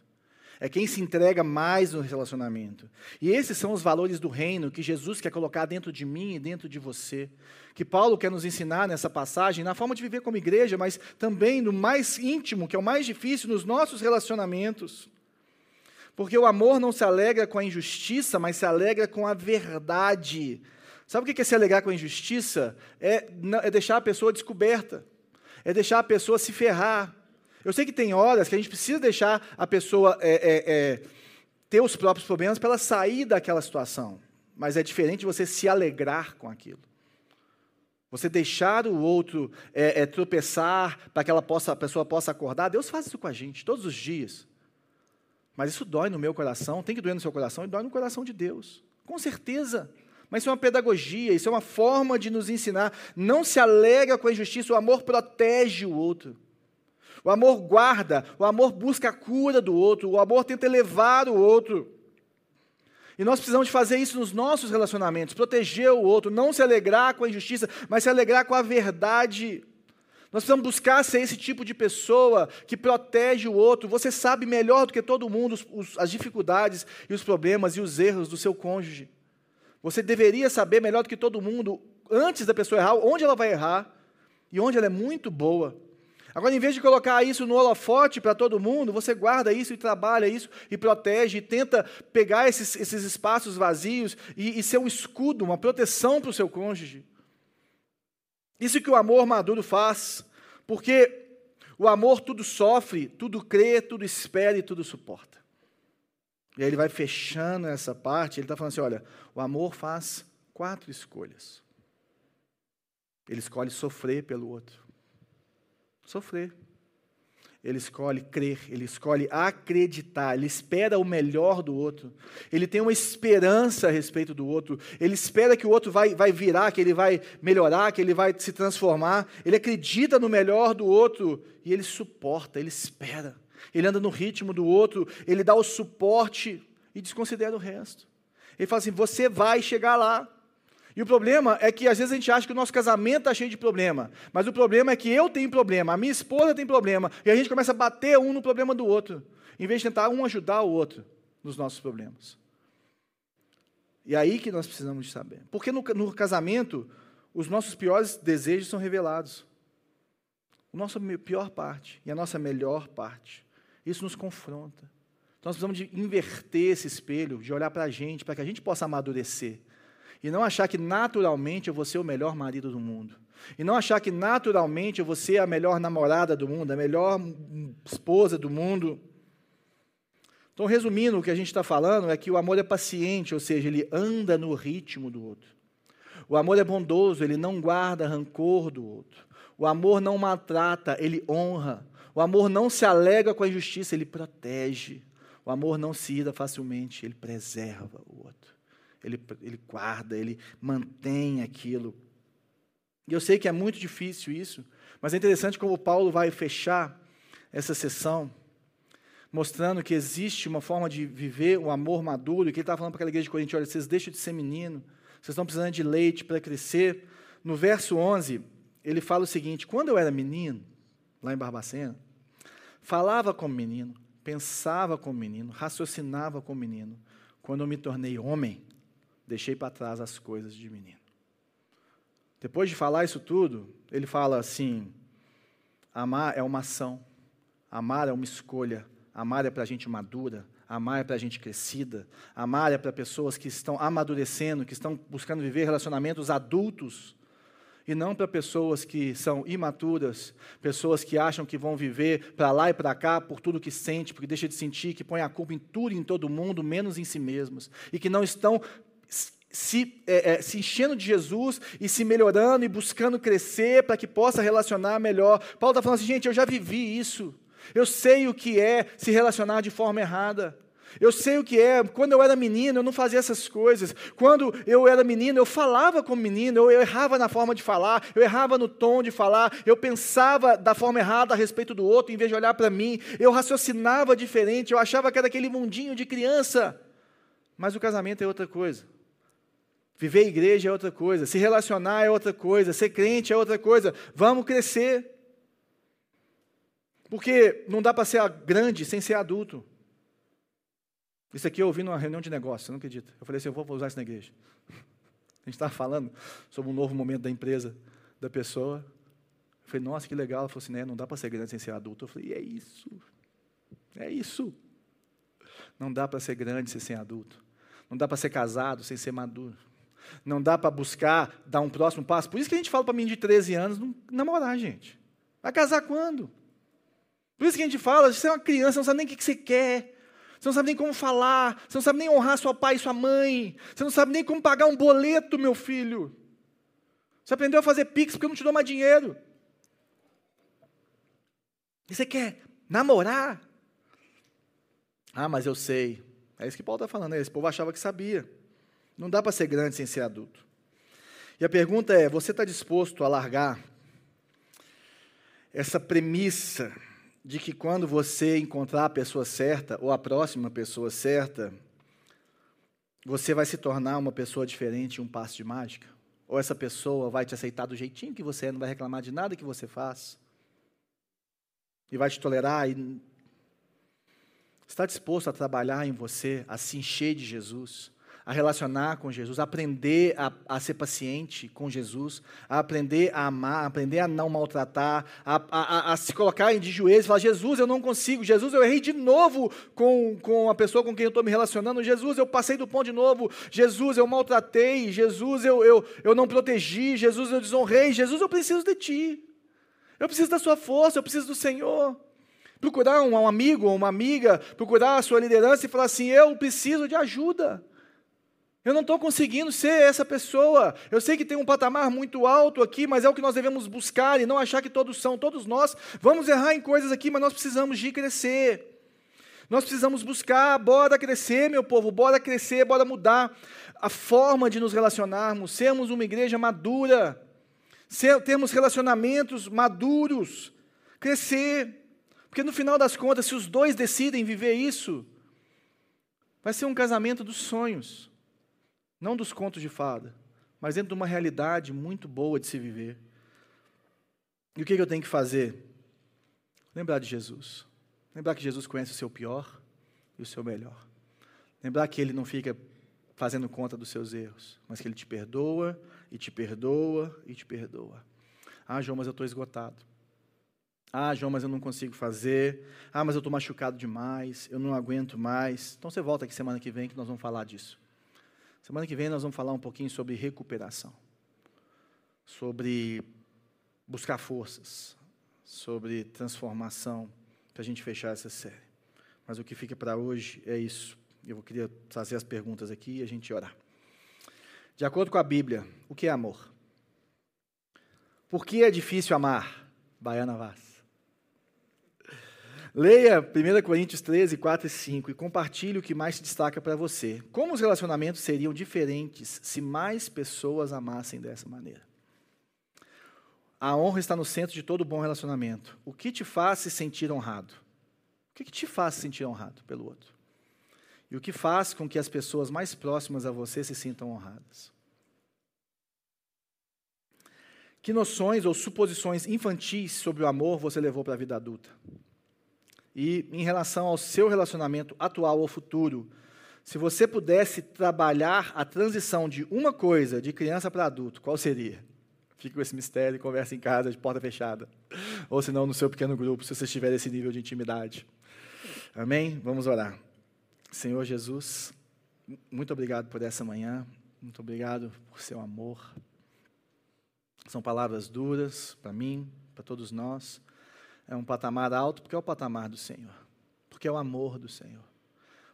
É quem se entrega mais no relacionamento. E esses são os valores do reino que Jesus quer colocar dentro de mim e dentro de você. Que Paulo quer nos ensinar nessa passagem, na forma de viver como igreja, mas também no mais íntimo, que é o mais difícil, nos nossos relacionamentos. Porque o amor não se alegra com a injustiça, mas se alegra com a verdade. Sabe o que é se alegrar com a injustiça? É, é deixar a pessoa descoberta, é deixar a pessoa se ferrar. Eu sei que tem horas que a gente precisa deixar a pessoa é, é, é, ter os próprios problemas para ela sair daquela situação, mas é diferente você se alegrar com aquilo. Você deixar o outro é, é, tropeçar para que ela possa, a pessoa possa acordar. Deus faz isso com a gente todos os dias. Mas isso dói no meu coração, tem que doer no seu coração e dói no coração de Deus. Com certeza. Mas isso é uma pedagogia, isso é uma forma de nos ensinar. Não se alega com a injustiça, o amor protege o outro. O amor guarda, o amor busca a cura do outro, o amor tenta elevar o outro. E nós precisamos fazer isso nos nossos relacionamentos, proteger o outro, não se alegrar com a injustiça, mas se alegrar com a verdade. Nós precisamos buscar ser esse tipo de pessoa que protege o outro. Você sabe melhor do que todo mundo os, os, as dificuldades e os problemas e os erros do seu cônjuge. Você deveria saber melhor do que todo mundo, antes da pessoa errar, onde ela vai errar e onde ela é muito boa. Agora, em vez de colocar isso no holofote para todo mundo, você guarda isso e trabalha isso e protege e tenta pegar esses, esses espaços vazios e, e ser um escudo, uma proteção para o seu cônjuge. Isso que o amor maduro faz, porque o amor tudo sofre, tudo crê, tudo espera e tudo suporta. E aí ele vai fechando essa parte, ele está falando assim: olha, o amor faz quatro escolhas. Ele escolhe sofrer pelo outro. Sofrer. Ele escolhe crer, ele escolhe acreditar, ele espera o melhor do outro, ele tem uma esperança a respeito do outro, ele espera que o outro vai, vai virar, que ele vai melhorar, que ele vai se transformar, ele acredita no melhor do outro e ele suporta, ele espera ele anda no ritmo do outro, ele dá o suporte e desconsidera o resto. Ele fala assim: você vai chegar lá. E o problema é que às vezes a gente acha que o nosso casamento está cheio de problema, mas o problema é que eu tenho problema, a minha esposa tem problema, e a gente começa a bater um no problema do outro, em vez de tentar um ajudar o outro nos nossos problemas. E é aí que nós precisamos de saber. Porque no, no casamento, os nossos piores desejos são revelados. A nossa pior parte e a nossa melhor parte. Isso nos confronta. Nós precisamos de inverter esse espelho, de olhar para a gente, para que a gente possa amadurecer. E não achar que naturalmente eu vou ser o melhor marido do mundo. E não achar que naturalmente eu vou ser a melhor namorada do mundo, a melhor esposa do mundo. Então, resumindo, o que a gente está falando é que o amor é paciente, ou seja, ele anda no ritmo do outro. O amor é bondoso, ele não guarda rancor do outro. O amor não maltrata, ele honra. O amor não se alega com a injustiça, ele protege. O amor não se ira facilmente, ele preserva o outro. Ele, ele guarda, ele mantém aquilo. E eu sei que é muito difícil isso, mas é interessante como Paulo vai fechar essa sessão mostrando que existe uma forma de viver o amor maduro, e que ele estava falando para aquela igreja de Coríntios, olha, vocês deixam de ser menino, vocês estão precisando de leite para crescer. No verso 11, ele fala o seguinte, quando eu era menino, lá em Barbacena, falava como menino, pensava como menino, raciocinava como menino. Quando eu me tornei homem, deixei para trás as coisas de menino. Depois de falar isso tudo, ele fala assim: amar é uma ação, amar é uma escolha, Amar é para gente madura, amar é para gente crescida, amar é para pessoas que estão amadurecendo, que estão buscando viver relacionamentos adultos, e não para pessoas que são imaturas, pessoas que acham que vão viver para lá e para cá por tudo que sente, porque deixa de sentir, que põe a culpa em tudo e em todo mundo, menos em si mesmos, e que não estão se, é, é, se enchendo de Jesus e se melhorando e buscando crescer para que possa relacionar melhor. Paulo está falando assim, gente, eu já vivi isso. Eu sei o que é se relacionar de forma errada. Eu sei o que é. Quando eu era menino, eu não fazia essas coisas. Quando eu era menino, eu falava como menino, eu, errava na forma de falar, eu errava no tom de falar, eu pensava da forma errada a respeito do outro, em vez de olhar para mim, eu raciocinava diferente, eu achava que era aquele mundinho de criança. Mas o casamento é outra coisa. Viver igreja é outra coisa, se relacionar é outra coisa, ser crente é outra coisa. Vamos crescer. Porque não dá para ser grande sem ser adulto. Isso aqui eu ouvi numa reunião de negócio, não acredita. Eu falei assim, eu vou usar isso na igreja. A gente estava falando sobre um novo momento da empresa, da pessoa. Eu falei, nossa, que legal. Ela falou assim, né, não dá para ser grande sem ser adulto. Eu falei, é isso. É isso. Não dá para ser grande sem ser adulto. Não dá para ser casado sem ser maduro. Não dá para buscar dar um próximo passo. Por isso que a gente fala para mim de 13 anos, não namorar, gente. Vai casar quando? Por isso que a gente fala, você é uma criança, não sabe nem o que você quer. Você não sabe nem como falar, você não sabe nem honrar seu pai e sua mãe, você não sabe nem como pagar um boleto, meu filho. Você aprendeu a fazer pix porque eu não te dou mais dinheiro. E você quer namorar? Ah, mas eu sei. É isso que Paulo está falando, né? esse povo achava que sabia. Não dá para ser grande sem ser adulto. E a pergunta é: você está disposto a largar essa premissa de que quando você encontrar a pessoa certa ou a próxima pessoa certa, você vai se tornar uma pessoa diferente, um passo de mágica? Ou essa pessoa vai te aceitar do jeitinho que você é, não vai reclamar de nada que você faz? E vai te tolerar e está disposto a trabalhar em você, a se encher de Jesus? A relacionar com Jesus, a aprender a, a, ser paciente com Jesus, a aprender a amar, a aprender a não maltratar, a, a, a, se colocar de joelhos e falar: Jesus, eu não consigo, Jesus, eu errei de novo com, com a pessoa com quem eu estou me relacionando, Jesus, eu passei do ponto de novo, Jesus, eu maltratei, Jesus, eu, eu, eu não protegi, Jesus, eu desonrei, Jesus, eu preciso de Ti, eu preciso da Sua força, eu preciso do Senhor. Procurar um amigo ou uma amiga, procurar a sua liderança e falar assim: eu preciso de ajuda. Eu não estou conseguindo ser essa pessoa. Eu sei que tem um patamar muito alto aqui, mas é o que nós devemos buscar e não achar que todos são. Todos nós vamos errar em coisas aqui, mas nós precisamos de crescer. Nós precisamos buscar, bora crescer, meu povo, bora crescer, bora mudar a forma de nos relacionarmos, sermos uma igreja madura, ser, termos relacionamentos maduros, crescer. Porque no final das contas, se os dois decidem viver isso, vai ser um casamento dos sonhos. Não dos contos de fada, mas dentro de uma realidade muito boa de se viver. E o que eu tenho que fazer? Lembrar de Jesus. Lembrar que Jesus conhece o seu pior e o seu melhor. Lembrar que Ele não fica fazendo conta dos seus erros, mas que Ele te perdoa e te perdoa e te perdoa. Ah, João, mas eu estou esgotado. Ah, João, mas eu não consigo fazer. Ah, mas eu estou machucado demais. Eu não aguento mais. Então você volta aqui semana que vem que nós vamos falar disso. Semana que vem nós vamos falar um pouquinho sobre recuperação, sobre buscar forças, sobre transformação, para a gente fechar essa série. Mas o que fica para hoje é isso. Eu queria fazer as perguntas aqui e a gente orar. De acordo com a Bíblia, o que é amor? Por que é difícil amar? Baiana Vaz. Leia 1 Coríntios 13, 4 e 5 e compartilhe o que mais se destaca para você. Como os relacionamentos seriam diferentes se mais pessoas amassem dessa maneira? A honra está no centro de todo bom relacionamento. O que te faz se sentir honrado? O que te faz se sentir honrado pelo outro? E o que faz com que as pessoas mais próximas a você se sintam honradas? Que noções ou suposições infantis sobre o amor você levou para a vida adulta? E em relação ao seu relacionamento atual ou futuro, se você pudesse trabalhar a transição de uma coisa, de criança para adulto, qual seria? Fique com esse mistério e conversa em casa, de porta fechada. Ou se não, no seu pequeno grupo, se você estiver nesse nível de intimidade. Amém? Vamos orar. Senhor Jesus, muito obrigado por essa manhã. Muito obrigado por seu amor. São palavras duras para mim, para todos nós é um patamar alto porque é o patamar do Senhor, porque é o amor do Senhor,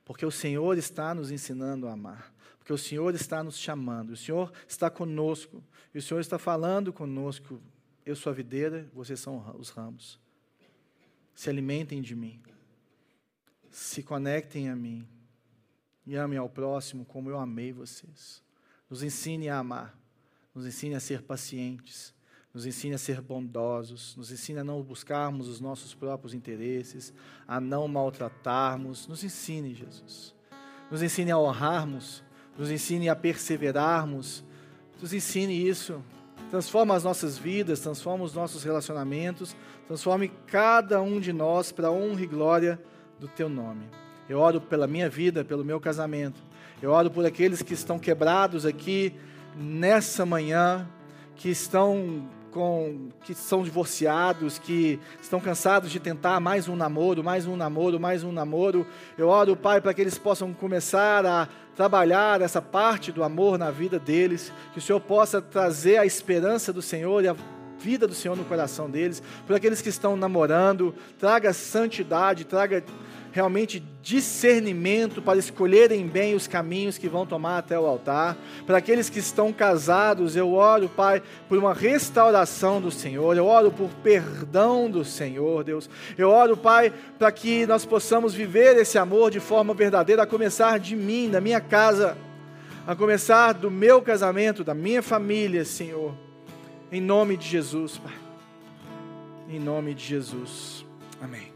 porque o Senhor está nos ensinando a amar, porque o Senhor está nos chamando, o Senhor está conosco, e o Senhor está falando conosco. Eu sou a videira, vocês são os ramos. Se alimentem de mim, se conectem a mim e amem ao próximo como eu amei vocês. Nos ensine a amar, nos ensine a ser pacientes nos ensine a ser bondosos, nos ensine a não buscarmos os nossos próprios interesses, a não maltratarmos. Nos ensine, Jesus. Nos ensine a honrarmos, nos ensine a perseverarmos. Nos ensine isso. Transforma as nossas vidas, transforma os nossos relacionamentos, transforme cada um de nós para a honra e glória do teu nome. Eu oro pela minha vida, pelo meu casamento. Eu oro por aqueles que estão quebrados aqui nessa manhã, que estão com que são divorciados, que estão cansados de tentar mais um namoro, mais um namoro, mais um namoro. Eu oro, Pai, para que eles possam começar a trabalhar essa parte do amor na vida deles, que o Senhor possa trazer a esperança do Senhor e a vida do Senhor no coração deles. Por aqueles que estão namorando, traga santidade, traga realmente discernimento para escolherem bem os caminhos que vão tomar até o altar. Para aqueles que estão casados, eu oro, Pai, por uma restauração do Senhor, eu oro por perdão do Senhor, Deus. Eu oro, Pai, para que nós possamos viver esse amor de forma verdadeira, a começar de mim, da minha casa, a começar do meu casamento, da minha família, Senhor. Em nome de Jesus, Pai. Em nome de Jesus. Amém.